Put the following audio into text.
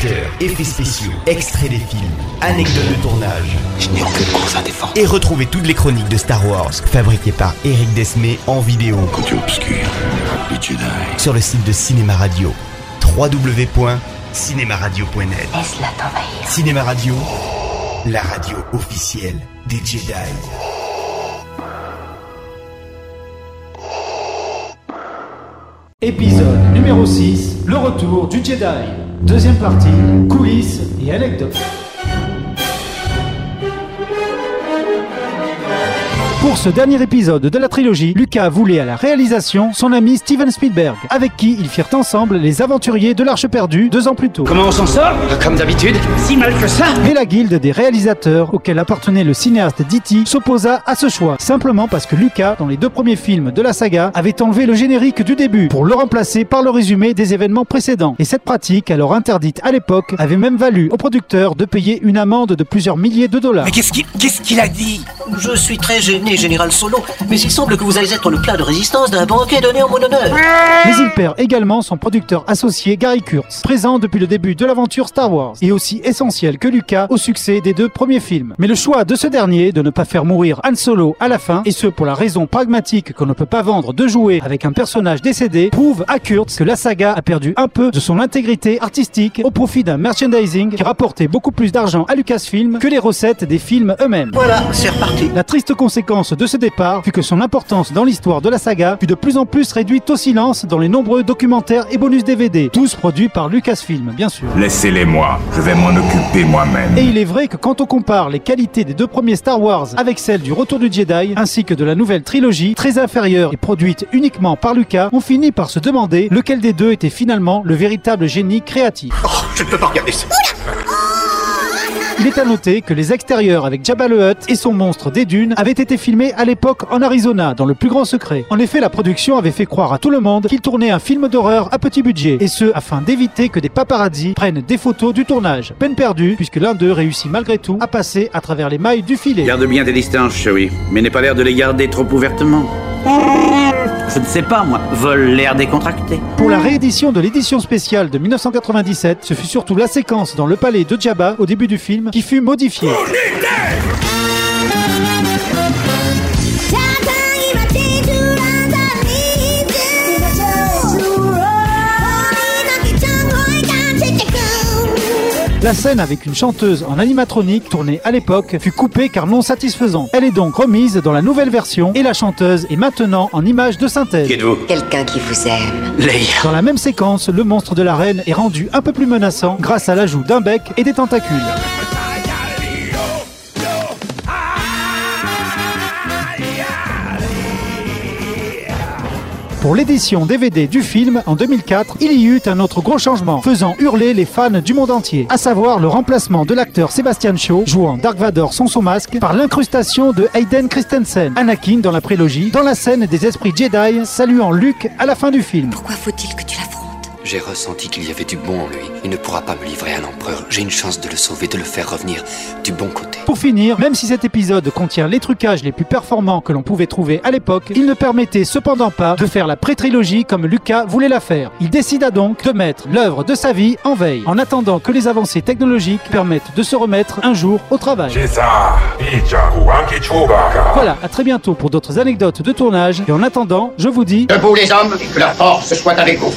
acteurs, effets spéciaux, extraits des films, anecdotes de tournage. Je n'ai aucune cause à défendre. Et retrouvez toutes les chroniques de Star Wars fabriquées par Eric Desmé en vidéo Côté obscur, les Jedi. sur le site de Cinéma Radio. www.cinémaradio.net Laisse-la t'envahir. Cinéma Radio, la radio officielle des Jedi. Épisode numéro 6, le retour du Jedi. Deuxième partie, coulisses et anecdotes. Pour ce dernier épisode de la trilogie, Lucas voulait à la réalisation son ami Steven Spielberg, avec qui ils firent ensemble les aventuriers de l'Arche perdue deux ans plus tôt. Comment on s'en sort? Comme d'habitude. Si mal que ça Mais la guilde des réalisateurs, auquel appartenait le cinéaste Ditti, s'opposa à ce choix, simplement parce que Lucas, dans les deux premiers films de la saga, avait enlevé le générique du début pour le remplacer par le résumé des événements précédents. Et cette pratique, alors interdite à l'époque, avait même valu au producteur de payer une amende de plusieurs milliers de dollars. Mais qu'est-ce qu'il qu'est-ce qu'il a dit? Je suis très gêné, Général Solo, mais il semble que vous allez être le plat de résistance d'un banquet donné en mon honneur. Mais il perd également son producteur associé Gary Kurtz, présent depuis le début de l'aventure Star Wars, et aussi essentiel que Lucas au succès des deux premiers films. Mais le choix de ce dernier de ne pas faire mourir Han Solo à la fin, et ce pour la raison pragmatique qu'on ne peut pas vendre de jouer avec un personnage décédé, prouve à Kurtz que la saga a perdu un peu de son intégrité artistique au profit d'un merchandising qui rapportait beaucoup plus d'argent à Lucasfilm que les recettes des films eux-mêmes. Voilà, c'est reparti. La triste conséquence de ce départ fut que son importance dans l'histoire de la saga fut de plus en plus réduite au silence dans les nombreux documentaires et bonus DVD, tous produits par Lucasfilm, bien sûr. Laissez-les moi, je vais m'en occuper moi-même. Et il est vrai que quand on compare les qualités des deux premiers Star Wars avec celles du Retour du Jedi, ainsi que de la nouvelle trilogie, très inférieure et produite uniquement par Lucas, on finit par se demander lequel des deux était finalement le véritable génie créatif. Oh, je ne peux pas regarder ça. Il est à noter que les extérieurs avec Jabba le Hutt et son monstre des dunes avaient été filmés à l'époque en Arizona, dans le plus grand secret. En effet, la production avait fait croire à tout le monde qu'il tournait un film d'horreur à petit budget, et ce afin d'éviter que des paparazzis prennent des photos du tournage. Peine perdue, puisque l'un d'eux réussit malgré tout à passer à travers les mailles du filet. Garde bien tes distances, chérie, mais n'aie pas l'air de les garder trop ouvertement. Je ne sais pas, moi. Vole l'air décontracté. Pour la réédition de l'édition spéciale de 1997, ce fut surtout la séquence dans le palais de Jabba au début du film qui fut modifiée. La scène avec une chanteuse en animatronique tournée à l'époque fut coupée car non satisfaisante. Elle est donc remise dans la nouvelle version et la chanteuse est maintenant en image de synthèse. Qui êtes-vous Quelqu'un qui vous aime. Leia. Dans la même séquence, le monstre de l'arène est rendu un peu plus menaçant grâce à l'ajout d'un bec et des tentacules. Pour l'édition DVD du film en 2004, il y eut un autre gros changement, faisant hurler les fans du monde entier, à savoir le remplacement de l'acteur Sebastian Shaw, jouant Dark Vador sans son masque, par l'incrustation de Hayden Christensen, Anakin dans la prélogie, dans la scène des esprits Jedi saluant Luke à la fin du film. Pourquoi faut-il que tu J'ai ressenti qu'il y avait du bon en lui. Il ne pourra pas me livrer à l'empereur. J'ai une chance de le sauver, de le faire revenir du bon côté. Pour finir, même si cet épisode contient les trucages les plus performants que l'on pouvait trouver à l'époque, il ne permettait cependant pas de faire la pré-trilogie comme Lucas voulait la faire. Il décida donc de mettre l'œuvre de sa vie en veille, en attendant que les avancées technologiques permettent de se remettre un jour au travail. Voilà, à très bientôt pour d'autres anecdotes de tournage, et en attendant, je vous dis... Debout les hommes, et que la force soit avec vous.